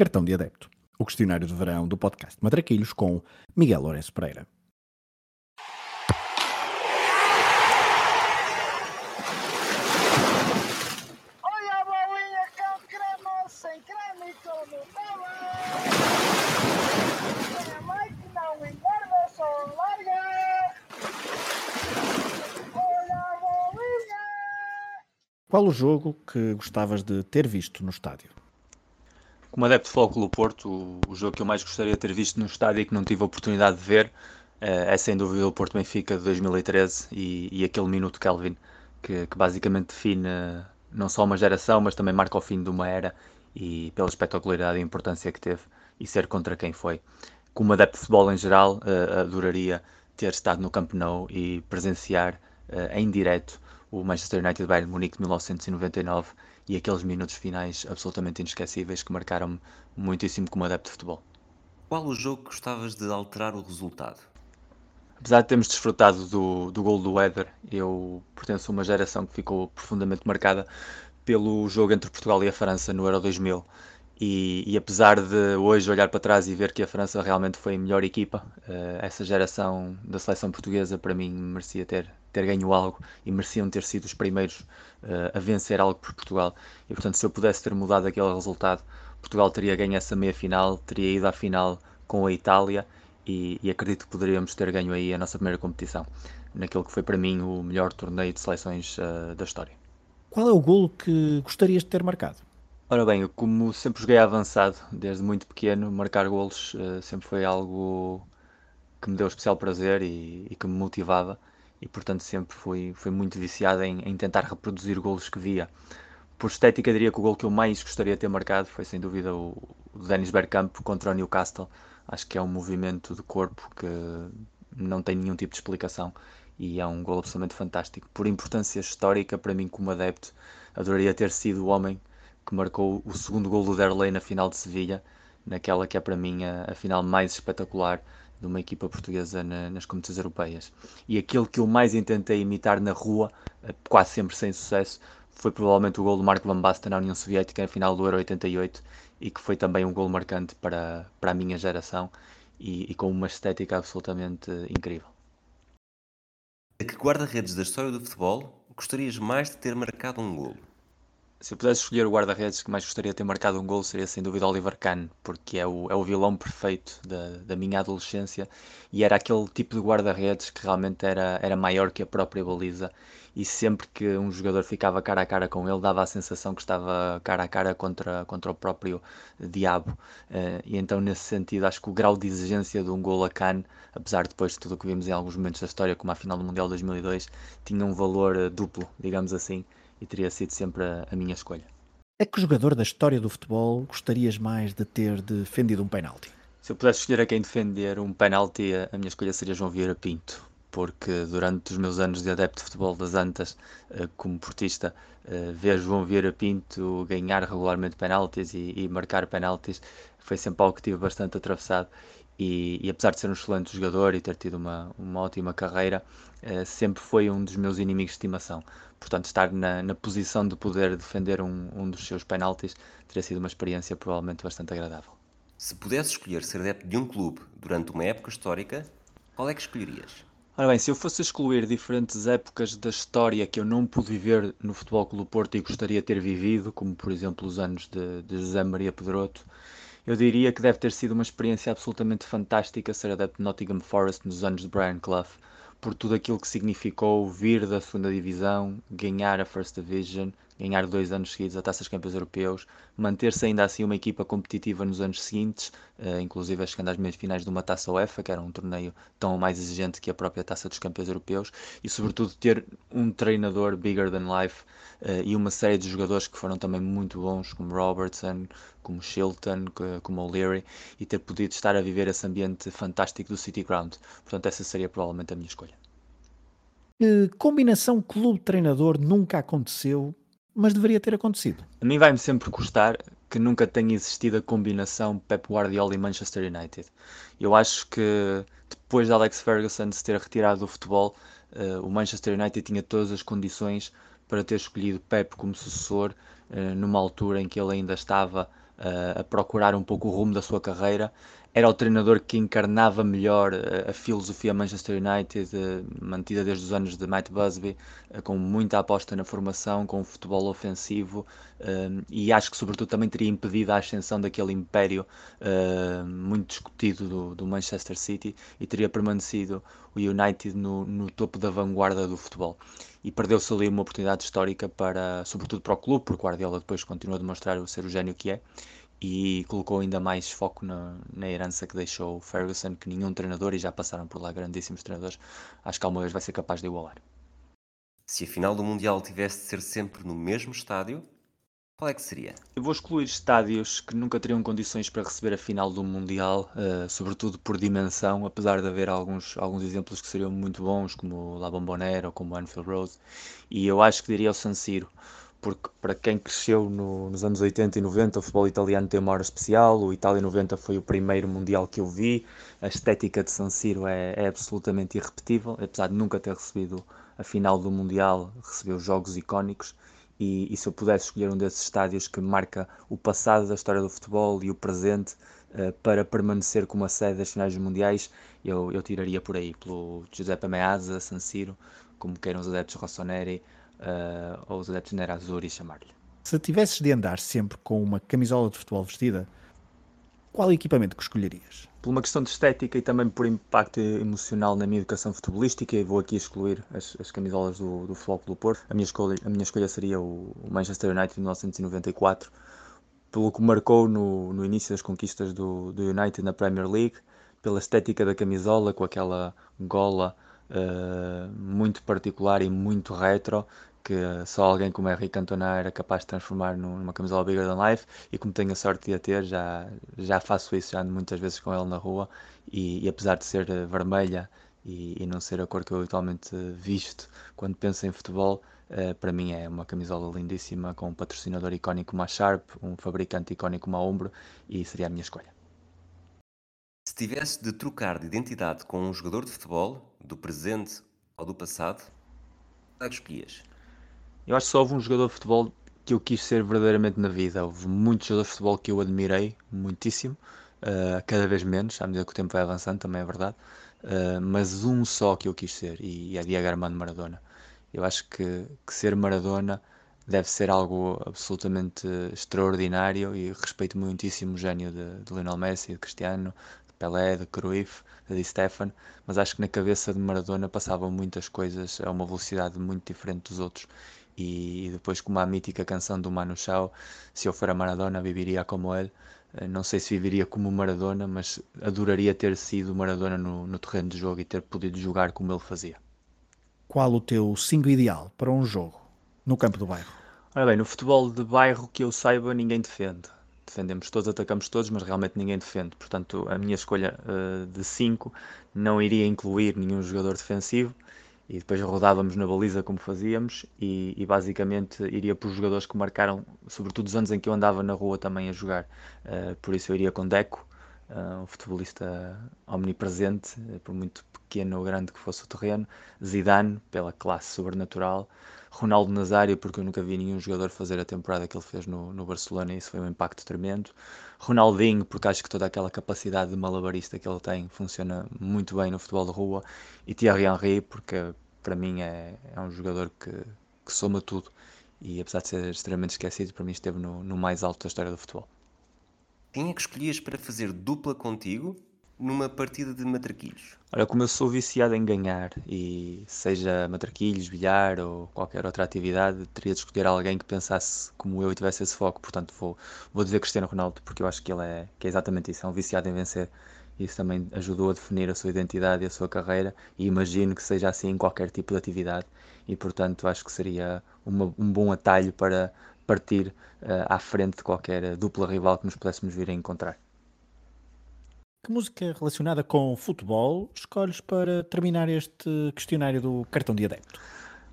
Cartão de Adepto, o questionário de verão do podcast Matraquilhos com Miguel Lourenço Pereira. Olha a bolinha com creme, sem creme e com Nutella. Tem a mãe que não engorda, só larga. Olha a bolinha. Qual o jogo que gostavas de ter visto no estádio? Como adepto de Clube Porto, o, jogo que eu mais gostaria de ter visto no estádio e que não tive a oportunidade de ver eh, é sem dúvida o Porto Benfica de 2013 e, e aquele minuto Kelvin que, que basicamente define eh, não só uma geração, mas também marca o fim de uma era e pela espetacularidade e importância que teve e ser contra quem foi. Como adepto de futebol em geral, eh, adoraria ter estado no Camp Nou e presenciar eh, em direto o Manchester United Bayern Munique de 1999 e aqueles minutos finais absolutamente inesquecíveis que marcaram-me muitíssimo como adepto de futebol. Qual o jogo que gostavas de alterar o resultado? Apesar de termos desfrutado do, do gol do Éder, eu pertenço a uma geração que ficou profundamente marcada pelo jogo entre Portugal e a França no Euro 2000. E, e apesar de hoje olhar para trás e ver que a França realmente foi a melhor equipa, eh, essa geração da seleção portuguesa para mim merecia ter, ter ganho algo e mereciam ter sido os primeiros eh, a vencer algo por Portugal. E portanto, se eu pudesse ter mudado aquele resultado, Portugal teria ganho essa meia final, teria ido à final com a Itália e, e acredito que poderíamos ter ganho aí a nossa primeira competição, naquele que foi para mim o melhor torneio de seleções eh, da história. Qual é o golo que gostarias de ter marcado? Ora bem, eu como sempre joguei avançado desde muito pequeno, marcar golos eh, sempre foi algo que me deu especial prazer e, e que me motivava e portanto sempre fui, fui muito viciado em, em tentar reproduzir golos que via. Por estética diria que o gol que eu mais gostaria de ter marcado foi sem dúvida o, o Dennis Bergkamp contra o Newcastle. Acho que é um movimento de corpo que não tem nenhum tipo de explicação e é um gol absolutamente fantástico. Por importância histórica para mim como adepto, adoraria ter sido o homem que marcou o segundo gol do Derlei na final de Sevilha, naquela que é para mim a, a final mais espetacular de uma equipa portuguesa na, nas competições europeias. E aquele que eu mais tentei imitar na rua, eh, quase sempre sem sucesso, foi provavelmente o gol do Marco Van Basten na União Soviética na final do Euro 88 e que foi também um gol marcante para, para a minha geração e, e com uma estética absolutamente incrível. A que guarda-redes da história do futebol gostarias mais de ter marcado um golo? Se eu pudesse escolher o guarda-redes que mais gostaria de ter marcado um gol seria sem dúvida Oliver Kahn, porque é o, é o vilão perfeito da, da minha adolescência e era aquele tipo de guarda-redes que realmente era, era maior que a própria baliza. E sempre que um jogador ficava cara a cara com ele dava a sensação que estava cara a cara contra, contra o próprio diabo. Uh, e então nesse sentido acho que o grau de exigência de um gol a Kahn, apesar de depois de tudo o que vimos em alguns momentos da história como a final do Mundial 2002 tinha um valor uh, duplo, digamos assim e teria sido sempre a, a minha escolha. A que jogador da história do futebol gostarias mais de ter defendido um penalti? Se eu pudesse escolher a quem defender um penalti, a minha escolha seria João Vieira Pinto, porque durante os meus anos de adepto de futebol das Antas, eh, como portista, eh, ver João Vieira Pinto ganhar regularmente penaltis e, e marcar penaltis foi sempre algo que tive bastante atravessado e, e, apesar de ser um excelente jogador e ter tido uma, uma ótima carreira, eh, sempre foi um dos meus inimigos de estimação. Portanto, estar na, na posição de poder defender um, um dos seus penaltis teria sido uma experiência provavelmente bastante agradável. Se pudesse escolher ser adepto de um clube durante uma época histórica, qual é que escolherias? Ora bem, se eu fosse excluir diferentes épocas da história que eu não pude viver no Futebol Clube do Porto e gostaria de ter vivido, como por exemplo os anos de, de José Maria Pedroto, eu diria que deve ter sido uma experiência absolutamente fantástica ser adepto de Nottingham Forest nos anos de Brian Clough, por tudo aquilo que significou vir da segunda divisão, ganhar a First Division, ganhar dois anos seguidos a Taças Campeões Europeus, manter-se ainda assim uma equipa competitiva nos anos seguintes, uh, inclusive chegando às meias finais de uma Taça UEFA, que era um torneio tão mais exigente que a própria Taça dos Campeões Europeus, e sobretudo ter um treinador bigger than life uh, e uma série de jogadores que foram também muito bons, como Robertson, como Shilton, como O'Leary, e ter podido estar a viver esse ambiente fantástico do City Ground. Portanto, essa seria provavelmente a minha escolha. Que combinação clube-treinador nunca aconteceu mas deveria ter acontecido. A mim vai-me sempre custar que nunca tenha existido a combinação Pep Guardiola e Manchester United. Eu acho que depois de Alex Ferguson se ter retirado do futebol, uh, o Manchester United tinha todas as condições para ter escolhido Pep como sucessor, uh, numa altura em que ele ainda estava a procurar um pouco o rumo da sua carreira era o treinador que encarnava melhor a, a filosofia Manchester United, uh, mantida desde os anos de Matt Busby, uh, com muita aposta na formação, com o futebol ofensivo, uh, e acho que sobretudo também teria impedido a ascensão daquele império muito discutido do, Manchester City e teria permanecido o United no, no topo da vanguarda do futebol. E perdeu-se ali uma oportunidade histórica para, sobretudo para o clube, porque o Guardiola depois continua a demonstrar ser o gênio que é e colocou ainda mais foco na, na herança que deixou o Ferguson, que nenhum treinador, e já passaram por lá grandíssimos treinadores, acho que alguma vez vai ser capaz de igualar. Se a final do Mundial tivesse de ser sempre no mesmo estádio, qual é que seria? Eu vou excluir estádios que nunca teriam condições para receber a final do Mundial, uh, sobretudo por dimensão, apesar de haver alguns, alguns exemplos que seriam muito bons, como o La Bombonera ou como o Anfield Road, e eu acho que diria o San Siro porque para quem cresceu no, nos anos 80 e 90, o futebol italiano tem uma hora especial. O Itália 90 foi o primeiro Mundial que eu vi. A estética de San Siro é, é absolutamente irrepetível, apesar de nunca ter recebido a final do Mundial, recebeu jogos icónicos. E, e, se eu pudesse escolher um desses estádios que marca o passado da história do futebol e o presente uh, para permanecer como a sede das finais mundiais, eu, eu tiraria por aí, pelo Giuseppe Meazza, San Siro, como queiram os adeptos Rossoneri, uh, ou os adeptos Nerazzurri chamar-lhe. Se tivesses de andar sempre com uma camisola de futebol vestida, qual equipamento que escolherias? Por uma questão de estética e também por impacto emocional na minha educação futebolística, e vou aqui excluir as, as camisolas do, do Futebol Clube Porto. A minha escolha, a minha escolha seria o Manchester United de 1994, pelo que marcou no, no início das conquistas do, do United na Premier League, pela estética da camisola, com aquela gola uh, muito particular e muito retro, que só alguém como Henrique Cantona era capaz de transformar numa camisola bigger than life e como tenho a sorte de a ter, já, já faço isso, já ando muitas vezes com ele na rua e, e apesar de ser eh, vermelha e, e, não ser a cor que eu habitualmente visto quando penso em futebol, uh, para mim é uma camisola lindíssima com um patrocinador icónico como a Sharp, um fabricante icónico como a Ombro e seria a minha escolha. Se tivesse de trocar de identidade com um jogador de futebol, do presente ou do passado, qual é que escolhias? Eu acho que só houve um jogador de futebol que eu quis ser verdadeiramente na vida. Houve muitos jogadores de futebol que eu admirei muitíssimo, uh, cada vez menos, à medida que o tempo vai avançando, também é verdade. Uh, mas um só que eu quis ser, e é Diego Armando Maradona. Eu acho que, que ser Maradona deve ser algo absolutamente extraordinário e respeito muitíssimo o gênio de, de Lionel Messi, de Cristiano, de Pelé, de Cruyff, de Di Stefano, mas acho que na cabeça de Maradona passavam muitas coisas a uma velocidade muito diferente dos outros e depois como a mítica canção do Manu Chao, se eu for a Maradona viveria como ele. Eh, não sei se viveria como Maradona, mas adoraria ter sido Maradona no, no terreno de jogo e ter podido jogar como ele fazia. Qual o teu 5 ideal para um jogo no campo do bairro? Ora bem, no futebol de bairro que eu saiba ninguém defende. Defendemos todos, atacamos todos, mas realmente ninguém defende. Portanto, a minha escolha uh, de 5 não iria incluir nenhum jogador defensivo e depois rodávamos na baliza como fazíamos e, e, basicamente iria por jogadores que marcaram, sobretudo os anos em que eu andava na rua também a jogar. Uh, por isso eu iria com Deco, uh, um futebolista omnipresente, uh, por muito pequeno ou grande que fosse o terreno, Zidane, pela classe sobrenatural, Ronaldo Nazário, porque eu nunca vi nenhum jogador fazer a temporada que ele fez no, no Barcelona e isso foi um impacto tremendo. Ronaldinho, porque acho que toda aquela capacidade de malabarista que ele tem funciona muito bem no futebol de rua. E Thierry Henry, porque para mim é, é um jogador que, que soma tudo. E apesar de ser extremamente esquecido, para mim esteve no, no mais alto da história do futebol. Quem é que escolhias para fazer dupla contigo numa partida de matraquilhos? Olha, como eu sou viciado em ganhar, e seja matraquilhos, bilhar ou qualquer outra atividade, teria de escolher alguém que pensasse como eu e tivesse esse foco. Portanto, vou, vou dizer Cristiano Ronaldo, porque eu acho que ele é, que é exatamente isso, é um viciado em vencer. Isso também ajudou a definir a sua identidade e a sua carreira, e imagino que seja assim em qualquer tipo de atividade. E, portanto, acho que seria uma, um bom atalho para partir uh, à frente de qualquer dupla rival que nos pudéssemos vir a encontrar. Que música relacionada com futebol escolhes para terminar este questionário do cartão de adepto?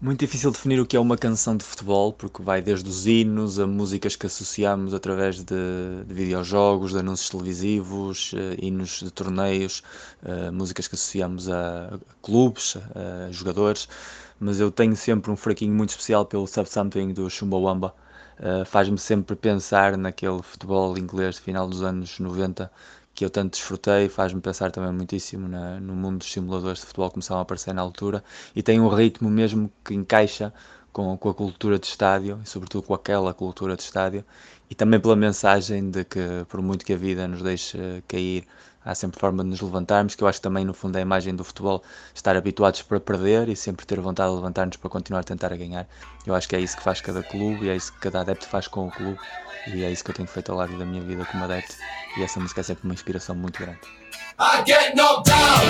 Muito difícil definir o que é uma canção de futebol, porque vai desde os hinos a músicas que associamos através de, de videojogos, de anúncios televisivos, uh, hinos de torneios, uh, músicas que associamos a, clubes, a, jogadores. Mas eu tenho sempre um fraquinho muito especial pelo Subsomething do Chumbawamba, uh, faz-me sempre pensar naquele futebol inglês de final dos anos 90 que eu tanto desfrutei, faz-me pensar também muitíssimo na, no mundo dos simuladores de futebol que começaram a aparecer na altura e tem um ritmo mesmo que encaixa com, com a cultura de estádio e sobretudo com aquela cultura de estádio e também pela mensagem de que por muito que a vida nos deixe cair há sempre forma de nos levantarmos, que eu acho que também no fundo é a imagem do futebol estar habituados para perder e sempre ter vontade de levantar-nos para continuar a tentar a ganhar. Eu acho que é isso que faz cada clube e é isso que cada adepto faz com o clube e é isso que eu tenho feito ao lado da minha vida como adepto e essa música é sempre uma inspiração muito grande. I get knocked down,